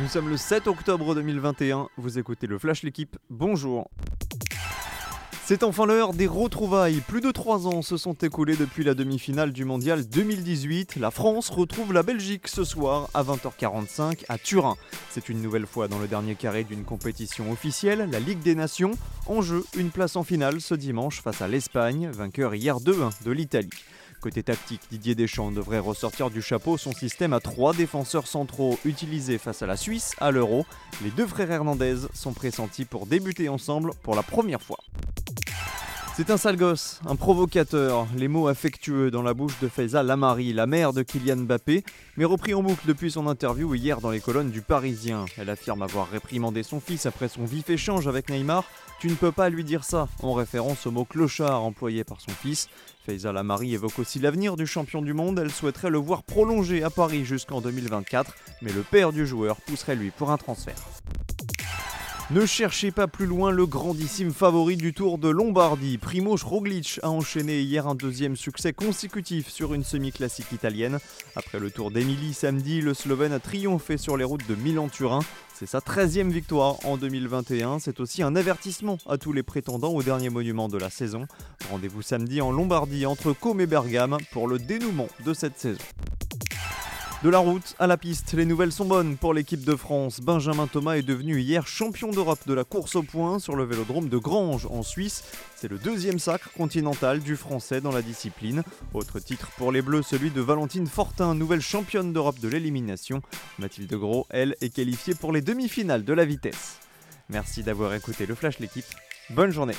Nous sommes le 7 octobre 2021, vous écoutez le Flash L'équipe, bonjour. C'est enfin l'heure des retrouvailles. Plus de 3 ans se sont écoulés depuis la demi-finale du mondial 2018. La France retrouve la Belgique ce soir à 20h45 à Turin. C'est une nouvelle fois dans le dernier carré d'une compétition officielle, la Ligue des Nations. En jeu, une place en finale ce dimanche face à l'Espagne, vainqueur hier 2-1 de l'Italie. Côté tactique, Didier Deschamps devrait ressortir du chapeau son système à trois défenseurs centraux utilisés face à la Suisse à l'Euro. Les deux frères Hernandez sont pressentis pour débuter ensemble pour la première fois. C'est un sale gosse, un provocateur, les mots affectueux dans la bouche de Faiza Lamari, la mère de Kylian Mbappé, mais repris en boucle depuis son interview hier dans les colonnes du Parisien. Elle affirme avoir réprimandé son fils après son vif échange avec Neymar. Tu ne peux pas lui dire ça, en référence au mot clochard employé par son fils. Faiza Lamari évoque aussi l'avenir du champion du monde, elle souhaiterait le voir prolonger à Paris jusqu'en 2024, mais le père du joueur pousserait lui pour un transfert. Ne cherchez pas plus loin le grandissime favori du Tour de Lombardie. Primoz Roglic a enchaîné hier un deuxième succès consécutif sur une semi-classique italienne. Après le Tour d'Émilie samedi, le Slovène a triomphé sur les routes de Milan-Turin. C'est sa 13e victoire en 2021. C'est aussi un avertissement à tous les prétendants au dernier monument de la saison. Rendez-vous samedi en Lombardie entre Côme et Bergame pour le dénouement de cette saison. De la route à la piste, les nouvelles sont bonnes pour l'équipe de France. Benjamin Thomas est devenu hier champion d'Europe de la course au point sur le vélodrome de Granges en Suisse. C'est le deuxième sacre continental du français dans la discipline. Autre titre pour les Bleus, celui de Valentine Fortin, nouvelle championne d'Europe de l'élimination. Mathilde Gros, elle, est qualifiée pour les demi-finales de la vitesse. Merci d'avoir écouté le Flash l'équipe. Bonne journée